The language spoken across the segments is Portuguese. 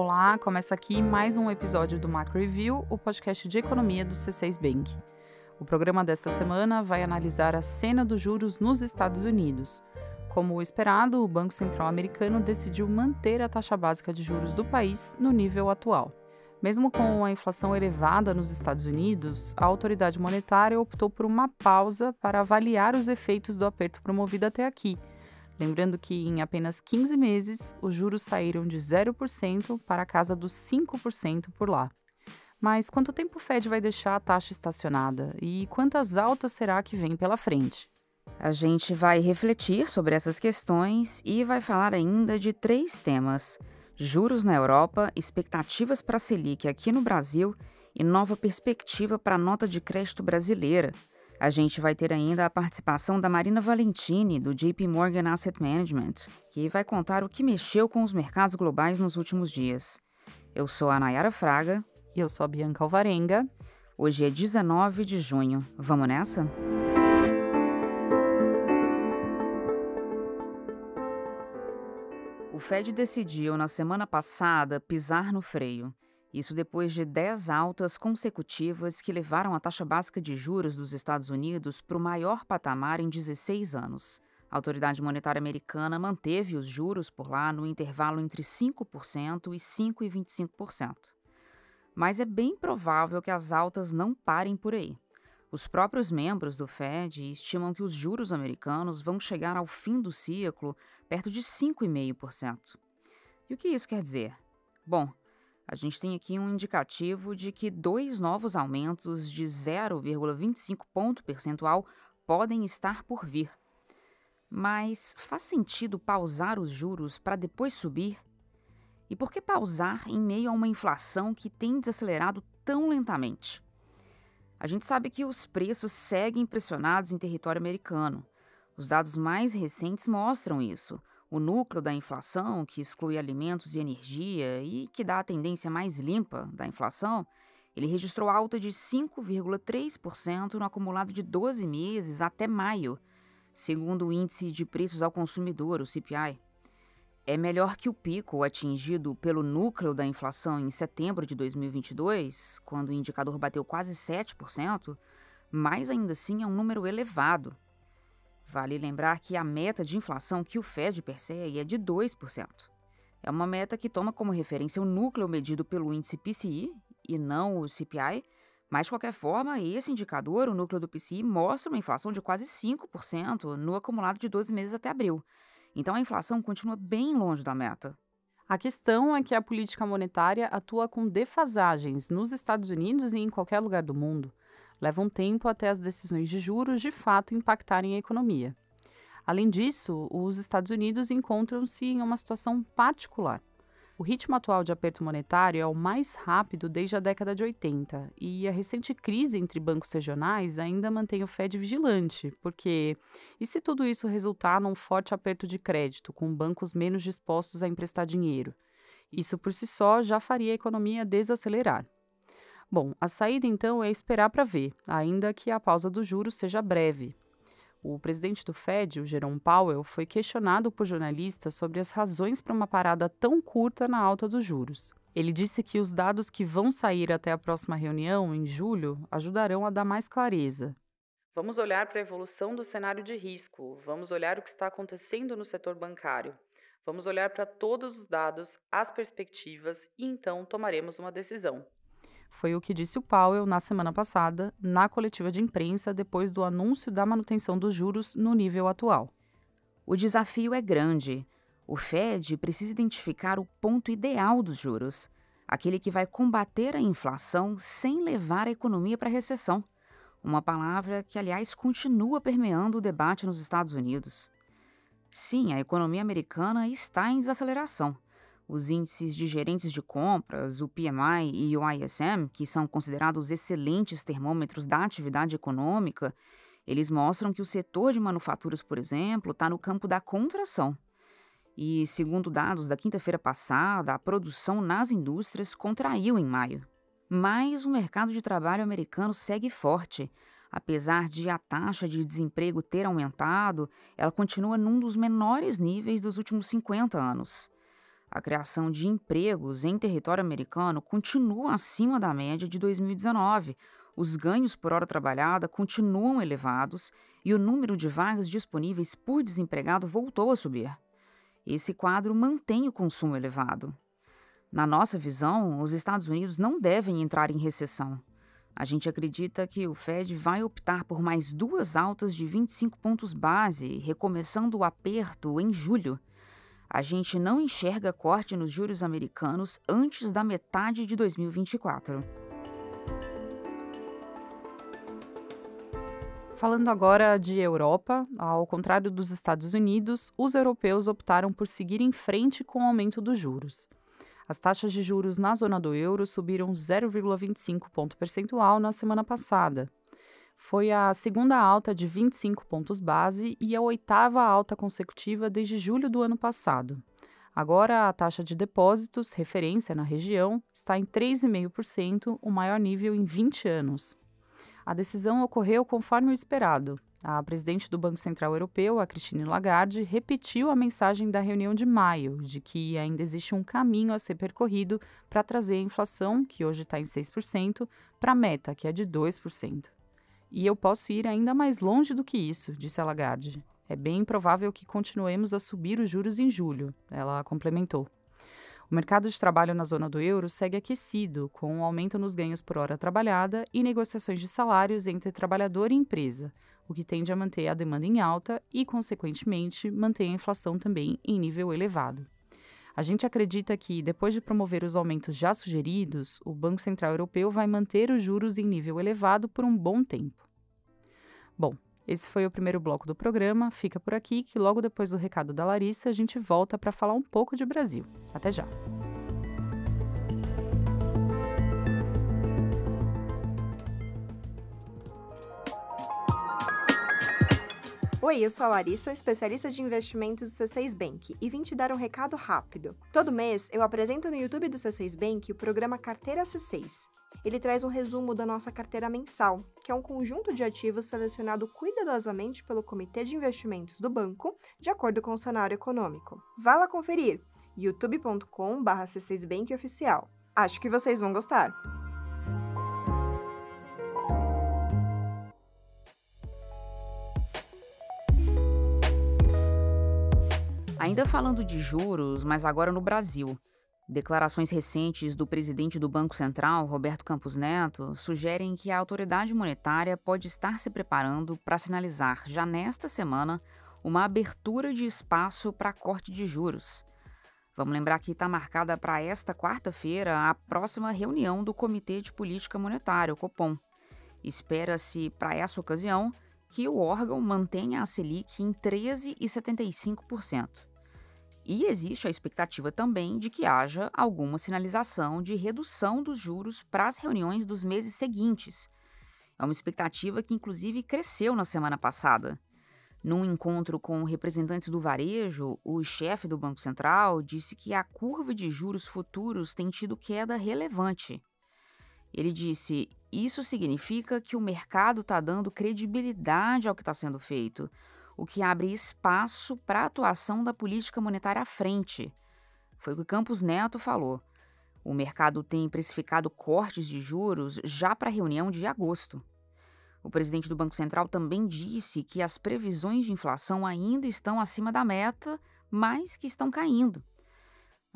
Olá, começa aqui mais um episódio do Macro Review, o podcast de economia do C6 Bank. O programa desta semana vai analisar a cena dos juros nos Estados Unidos. Como esperado, o Banco Central americano decidiu manter a taxa básica de juros do país no nível atual. Mesmo com a inflação elevada nos Estados Unidos, a autoridade monetária optou por uma pausa para avaliar os efeitos do aperto promovido até aqui Lembrando que em apenas 15 meses, os juros saíram de 0% para a casa dos 5% por lá. Mas quanto tempo o Fed vai deixar a taxa estacionada e quantas altas será que vem pela frente? A gente vai refletir sobre essas questões e vai falar ainda de três temas: juros na Europa, expectativas para a Selic aqui no Brasil e nova perspectiva para a nota de crédito brasileira. A gente vai ter ainda a participação da Marina Valentini, do JP Morgan Asset Management, que vai contar o que mexeu com os mercados globais nos últimos dias. Eu sou a Nayara Fraga. E eu sou a Bianca Alvarenga. Hoje é 19 de junho. Vamos nessa? O Fed decidiu na semana passada pisar no freio isso depois de 10 altas consecutivas que levaram a taxa básica de juros dos Estados Unidos para o maior patamar em 16 anos. A autoridade monetária americana manteve os juros por lá no intervalo entre 5% e 5,25%. Mas é bem provável que as altas não parem por aí. Os próprios membros do Fed estimam que os juros americanos vão chegar ao fim do ciclo perto de 5,5%. E o que isso quer dizer? Bom, a gente tem aqui um indicativo de que dois novos aumentos de 0,25 ponto percentual podem estar por vir. Mas faz sentido pausar os juros para depois subir? E por que pausar em meio a uma inflação que tem desacelerado tão lentamente? A gente sabe que os preços seguem pressionados em território americano. Os dados mais recentes mostram isso. O núcleo da inflação, que exclui alimentos e energia e que dá a tendência mais limpa da inflação, ele registrou alta de 5,3% no acumulado de 12 meses até maio, segundo o Índice de Preços ao Consumidor, o CPI. É melhor que o pico atingido pelo núcleo da inflação em setembro de 2022, quando o indicador bateu quase 7%, mas ainda assim é um número elevado Vale lembrar que a meta de inflação que o Fed persegue é de 2%. É uma meta que toma como referência o núcleo medido pelo índice PCI e não o CPI, mas de qualquer forma, esse indicador, o núcleo do PCI, mostra uma inflação de quase 5% no acumulado de 12 meses até abril. Então a inflação continua bem longe da meta. A questão é que a política monetária atua com defasagens nos Estados Unidos e em qualquer lugar do mundo leva um tempo até as decisões de juros de fato impactarem a economia. Além disso, os Estados Unidos encontram-se em uma situação particular. O ritmo atual de aperto monetário é o mais rápido desde a década de 80 e a recente crise entre bancos regionais ainda mantém o Fed vigilante, porque e se tudo isso resultar num forte aperto de crédito, com bancos menos dispostos a emprestar dinheiro? Isso por si só já faria a economia desacelerar. Bom, a saída então é esperar para ver, ainda que a pausa dos juros seja breve. O presidente do Fed, o Jerome Powell, foi questionado por jornalistas sobre as razões para uma parada tão curta na alta dos juros. Ele disse que os dados que vão sair até a próxima reunião, em julho, ajudarão a dar mais clareza. Vamos olhar para a evolução do cenário de risco, vamos olhar o que está acontecendo no setor bancário, vamos olhar para todos os dados, as perspectivas e então tomaremos uma decisão. Foi o que disse o Powell na semana passada, na coletiva de imprensa, depois do anúncio da manutenção dos juros no nível atual. O desafio é grande. O Fed precisa identificar o ponto ideal dos juros, aquele que vai combater a inflação sem levar a economia para a recessão. Uma palavra que, aliás, continua permeando o debate nos Estados Unidos. Sim, a economia americana está em desaceleração os índices de gerentes de compras, o PMI e o ISM, que são considerados excelentes termômetros da atividade econômica, eles mostram que o setor de manufaturas, por exemplo, está no campo da contração. E, segundo dados da quinta-feira passada, a produção nas indústrias contraiu em maio. Mas o mercado de trabalho americano segue forte. Apesar de a taxa de desemprego ter aumentado, ela continua num dos menores níveis dos últimos 50 anos. A criação de empregos em território americano continua acima da média de 2019. Os ganhos por hora trabalhada continuam elevados e o número de vagas disponíveis por desempregado voltou a subir. Esse quadro mantém o consumo elevado. Na nossa visão, os Estados Unidos não devem entrar em recessão. A gente acredita que o Fed vai optar por mais duas altas de 25 pontos base, recomeçando o aperto em julho. A gente não enxerga corte nos juros americanos antes da metade de 2024. Falando agora de Europa, ao contrário dos Estados Unidos, os europeus optaram por seguir em frente com o aumento dos juros. As taxas de juros na zona do euro subiram 0,25 ponto percentual na semana passada. Foi a segunda alta de 25 pontos base e a oitava alta consecutiva desde julho do ano passado. Agora, a taxa de depósitos, referência na região, está em 3,5%, o maior nível em 20 anos. A decisão ocorreu conforme o esperado. A presidente do Banco Central Europeu, a Christine Lagarde, repetiu a mensagem da reunião de maio, de que ainda existe um caminho a ser percorrido para trazer a inflação, que hoje está em 6%, para a meta, que é de 2%. E eu posso ir ainda mais longe do que isso, disse a Lagarde. É bem provável que continuemos a subir os juros em julho, ela complementou. O mercado de trabalho na zona do euro segue aquecido, com um aumento nos ganhos por hora trabalhada e negociações de salários entre trabalhador e empresa, o que tende a manter a demanda em alta e, consequentemente, mantém a inflação também em nível elevado. A gente acredita que, depois de promover os aumentos já sugeridos, o Banco Central Europeu vai manter os juros em nível elevado por um bom tempo. Bom, esse foi o primeiro bloco do programa. Fica por aqui que logo depois do recado da Larissa a gente volta para falar um pouco de Brasil. Até já! Oi, eu sou a Larissa, especialista de investimentos do C6 Bank, e vim te dar um recado rápido. Todo mês eu apresento no YouTube do C6 Bank o programa Carteira C6. Ele traz um resumo da nossa carteira mensal, que é um conjunto de ativos selecionado cuidadosamente pelo Comitê de Investimentos do banco, de acordo com o cenário econômico. Vá lá conferir youtube.com/c6bank oficial. Acho que vocês vão gostar. Ainda falando de juros, mas agora no Brasil. Declarações recentes do presidente do Banco Central, Roberto Campos Neto, sugerem que a autoridade monetária pode estar se preparando para sinalizar já nesta semana uma abertura de espaço para corte de juros. Vamos lembrar que está marcada para esta quarta-feira a próxima reunião do Comitê de Política Monetária, o COPOM. Espera-se, para essa ocasião, que o órgão mantenha a Selic em 13,75%. E existe a expectativa também de que haja alguma sinalização de redução dos juros para as reuniões dos meses seguintes. É uma expectativa que, inclusive, cresceu na semana passada. Num encontro com representantes do varejo, o chefe do Banco Central disse que a curva de juros futuros tem tido queda relevante. Ele disse: Isso significa que o mercado está dando credibilidade ao que está sendo feito o que abre espaço para a atuação da política monetária à frente. Foi o que Campos Neto falou. O mercado tem precificado cortes de juros já para a reunião de agosto. O presidente do Banco Central também disse que as previsões de inflação ainda estão acima da meta, mas que estão caindo.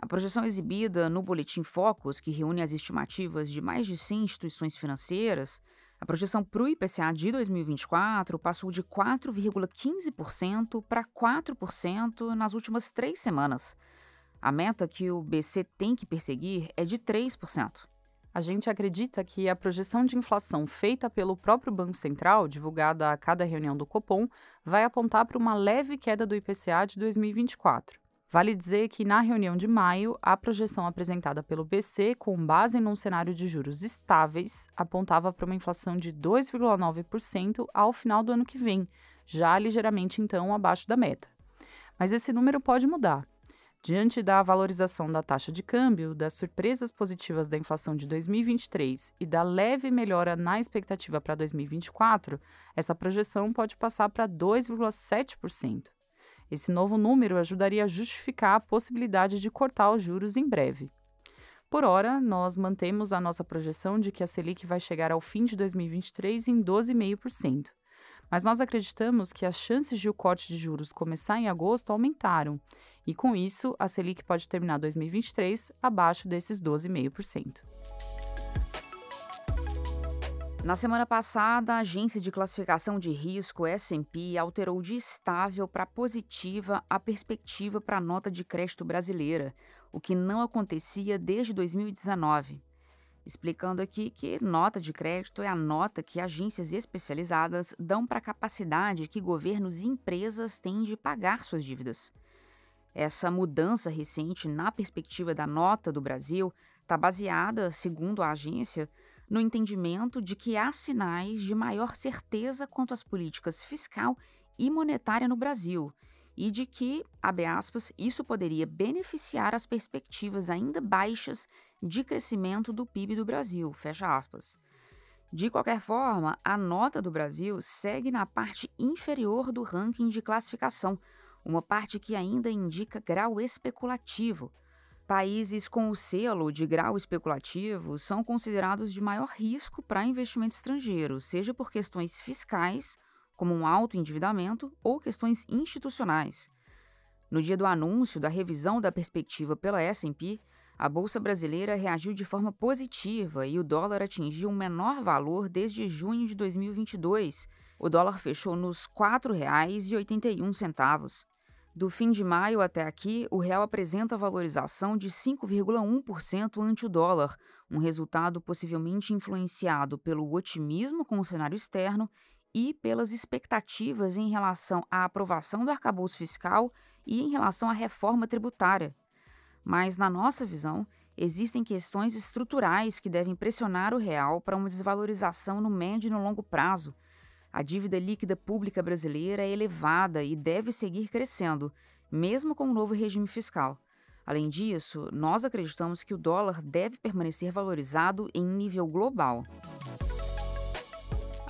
A projeção exibida no Boletim Focus, que reúne as estimativas de mais de 100 instituições financeiras, a projeção para o IPCA de 2024 passou de 4,15% para 4% nas últimas três semanas. A meta que o BC tem que perseguir é de 3%. A gente acredita que a projeção de inflação feita pelo próprio Banco Central, divulgada a cada reunião do Copom, vai apontar para uma leve queda do IPCA de 2024. Vale dizer que na reunião de maio, a projeção apresentada pelo BC, com base num cenário de juros estáveis, apontava para uma inflação de 2,9% ao final do ano que vem, já ligeiramente então abaixo da meta. Mas esse número pode mudar. Diante da valorização da taxa de câmbio, das surpresas positivas da inflação de 2023 e da leve melhora na expectativa para 2024, essa projeção pode passar para 2,7%. Esse novo número ajudaria a justificar a possibilidade de cortar os juros em breve. Por hora, nós mantemos a nossa projeção de que a Selic vai chegar ao fim de 2023 em 12,5%. Mas nós acreditamos que as chances de o corte de juros começar em agosto aumentaram, e com isso, a Selic pode terminar 2023 abaixo desses 12,5%. Na semana passada, a agência de classificação de risco S&P alterou de estável para positiva a perspectiva para a nota de crédito brasileira, o que não acontecia desde 2019. Explicando aqui que nota de crédito é a nota que agências especializadas dão para a capacidade que governos e empresas têm de pagar suas dívidas. Essa mudança recente na perspectiva da nota do Brasil está baseada, segundo a agência, no entendimento de que há sinais de maior certeza quanto às políticas fiscal e monetária no Brasil e de que, abre aspas, isso poderia beneficiar as perspectivas ainda baixas de crescimento do PIB do Brasil, fecha aspas. De qualquer forma, a nota do Brasil segue na parte inferior do ranking de classificação, uma parte que ainda indica grau especulativo, Países com o selo de grau especulativo são considerados de maior risco para investimento estrangeiro, seja por questões fiscais, como um alto endividamento, ou questões institucionais. No dia do anúncio da revisão da perspectiva pela S&P, a bolsa brasileira reagiu de forma positiva e o dólar atingiu o menor valor desde junho de 2022. O dólar fechou nos R$ 4,81. Do fim de maio até aqui, o real apresenta valorização de 5,1% ante o dólar, um resultado possivelmente influenciado pelo otimismo com o cenário externo e pelas expectativas em relação à aprovação do arcabouço fiscal e em relação à reforma tributária. Mas, na nossa visão, existem questões estruturais que devem pressionar o real para uma desvalorização no médio e no longo prazo a dívida líquida pública brasileira é elevada e deve seguir crescendo, mesmo com o novo regime fiscal. Além disso, nós acreditamos que o dólar deve permanecer valorizado em nível global.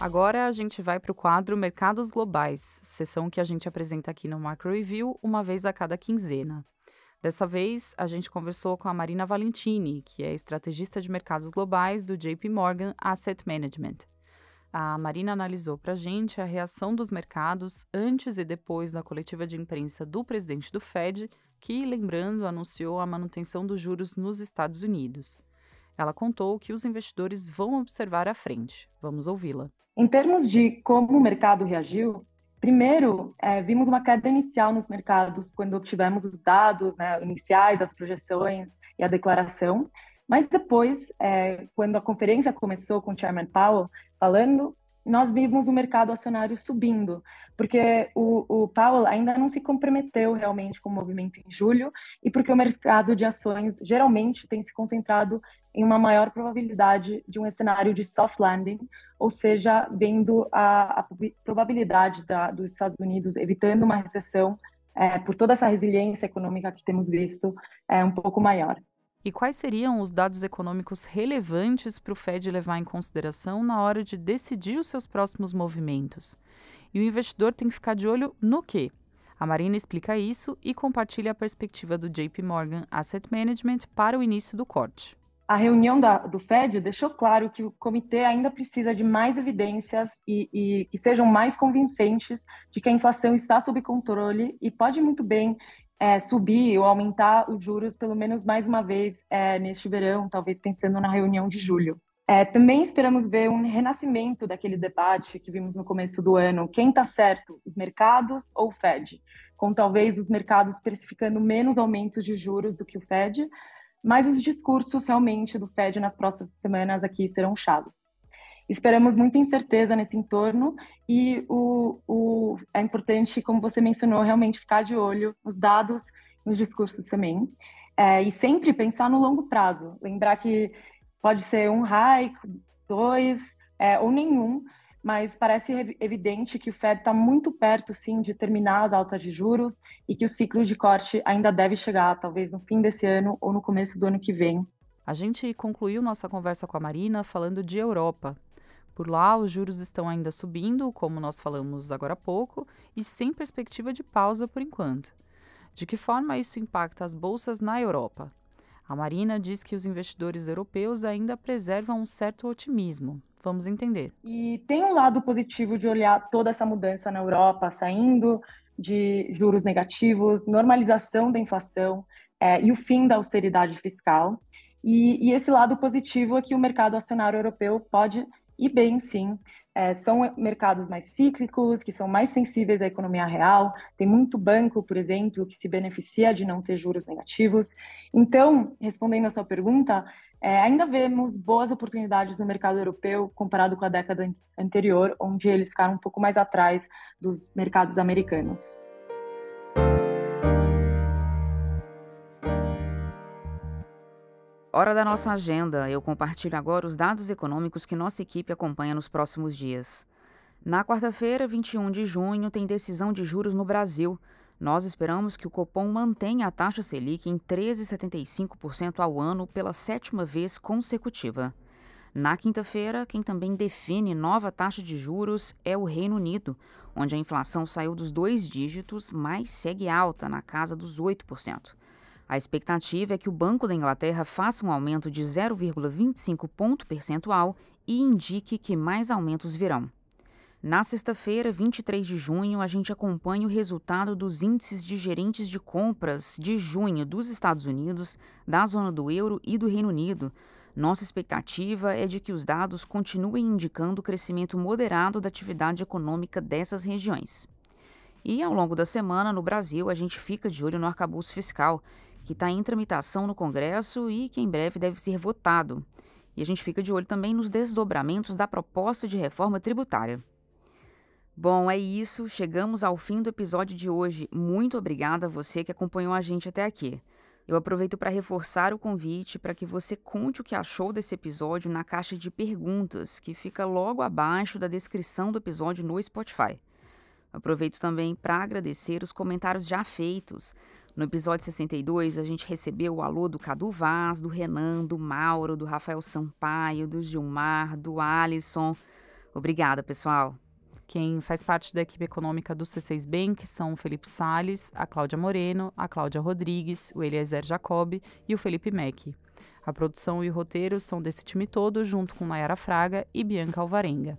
Agora a gente vai para o quadro Mercados Globais, sessão que a gente apresenta aqui no Macro Review uma vez a cada quinzena. Dessa vez, a gente conversou com a Marina Valentini, que é estrategista de mercados globais do JP Morgan Asset Management. A Marina analisou para a gente a reação dos mercados antes e depois da coletiva de imprensa do presidente do Fed, que, lembrando, anunciou a manutenção dos juros nos Estados Unidos. Ela contou que os investidores vão observar à frente. Vamos ouvi-la. Em termos de como o mercado reagiu, primeiro é, vimos uma queda inicial nos mercados quando obtivemos os dados né, iniciais, as projeções e a declaração. Mas depois, é, quando a conferência começou com o Chairman Powell falando, nós vimos o mercado acionário subindo, porque o, o Powell ainda não se comprometeu realmente com o movimento em julho e porque o mercado de ações geralmente tem se concentrado em uma maior probabilidade de um cenário de soft landing, ou seja, vendo a, a probabilidade da, dos Estados Unidos evitando uma recessão é, por toda essa resiliência econômica que temos visto é um pouco maior. E quais seriam os dados econômicos relevantes para o Fed levar em consideração na hora de decidir os seus próximos movimentos? E o investidor tem que ficar de olho no quê? A Marina explica isso e compartilha a perspectiva do JP Morgan Asset Management para o início do corte. A reunião da, do Fed deixou claro que o comitê ainda precisa de mais evidências e, e, que sejam mais convincentes de que a inflação está sob controle e pode muito bem é, subir ou aumentar os juros pelo menos mais uma vez é, neste verão, talvez pensando na reunião de julho. É, também esperamos ver um renascimento daquele debate que vimos no começo do ano: quem está certo, os mercados ou o Fed? Com talvez os mercados precificando menos aumentos de juros do que o Fed, mas os discursos realmente do Fed nas próximas semanas aqui serão chave. Esperamos muita incerteza nesse entorno e o, o, é importante, como você mencionou, realmente ficar de olho nos dados, nos discursos também. É, e sempre pensar no longo prazo. Lembrar que pode ser um hike, dois, é, ou nenhum, mas parece evidente que o Fed está muito perto, sim, de terminar as altas de juros e que o ciclo de corte ainda deve chegar, talvez no fim desse ano ou no começo do ano que vem. A gente concluiu nossa conversa com a Marina falando de Europa, Por lá, os juros estão ainda subindo, como nós falamos agora há pouco, e sem perspectiva de pausa por enquanto. De que forma isso impacta as bolsas na Europa? A Marina diz que os investidores europeus ainda preservam um certo otimismo. Vamos entender. E tem um lado positivo de olhar toda essa mudança na Europa, saindo de juros negativos, normalização da inflação é, e o fim da austeridade fiscal. E, e, esse lado positivo é que o mercado acionário europeu pode ir bem, sim. É, são mercados mais cíclicos, que são mais sensíveis à economia real. Tem muito banco, por exemplo, que se beneficia de não ter juros negativos. Então, respondendo a sua pergunta, é, ainda vemos boas oportunidades no mercado europeu comparado com a década anterior, onde eles ficaram um pouco mais atrás dos mercados americanos. Hora da nossa agenda. Eu compartilho agora os dados econômicos que nossa equipe acompanha nos próximos dias. Na quarta-feira, 21 de junho, tem decisão de juros no Brasil. Nós esperamos que o Copom mantenha a taxa Selic em 13,75% ao ano pela sétima vez consecutiva. Na quinta-feira, quem também define nova taxa de juros é o Reino Unido, onde a inflação saiu dos dois dígitos, mas segue alta, na casa dos 8%. A expectativa é que o Banco da Inglaterra faça um aumento de 0,25 ponto percentual e indique que mais aumentos virão. Na sexta-feira, 23 de junho, a gente acompanha o resultado dos índices de gerentes de compras de junho dos Estados Unidos, da zona do euro e do Reino Unido. Nossa expectativa é de que os dados continuem indicando o crescimento moderado da atividade econômica dessas regiões. E ao longo da semana, no Brasil, a gente fica de olho no arcabouço fiscal, que está em tramitação no Congresso e que em breve deve ser votado. E a gente fica de olho também nos desdobramentos da proposta de reforma tributária. Bom, é isso. Chegamos ao fim do episódio de hoje. Muito obrigada a você que acompanhou a gente até aqui. Eu aproveito para reforçar o convite para que você conte o que achou desse episódio na caixa de perguntas, que fica logo abaixo da descrição do episódio no Spotify. Aproveito também para agradecer os comentários já feitos. No episódio 62, a gente recebeu o alô do Cadu Vaz, do Renan, do Mauro, do Rafael Sampaio, do Gilmar, do Alisson. Obrigada, pessoal. Quem faz parte da equipe econômica do C6 Bank são o Felipe Sales, a Cláudia Moreno, a Cláudia Rodrigues, o Eliezer Jacob e o Felipe Mack. A produção e o roteiro são desse time todo, junto com Nayara Fraga e Bianca Alvarenga.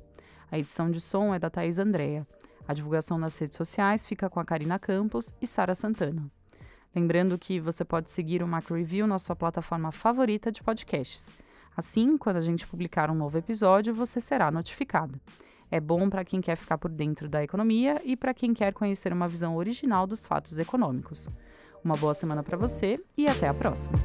A edição de som é da Thaís Andrea. A divulgação nas redes sociais fica com a Karina Campos e Sara Santana. Lembrando que você pode seguir o Macro Review na sua plataforma favorita de podcasts. Assim, quando a gente publicar um novo episódio, você será notificado. É bom para quem quer ficar por dentro da economia e para quem quer conhecer uma visão original dos fatos econômicos. Uma boa semana para você e até a próxima!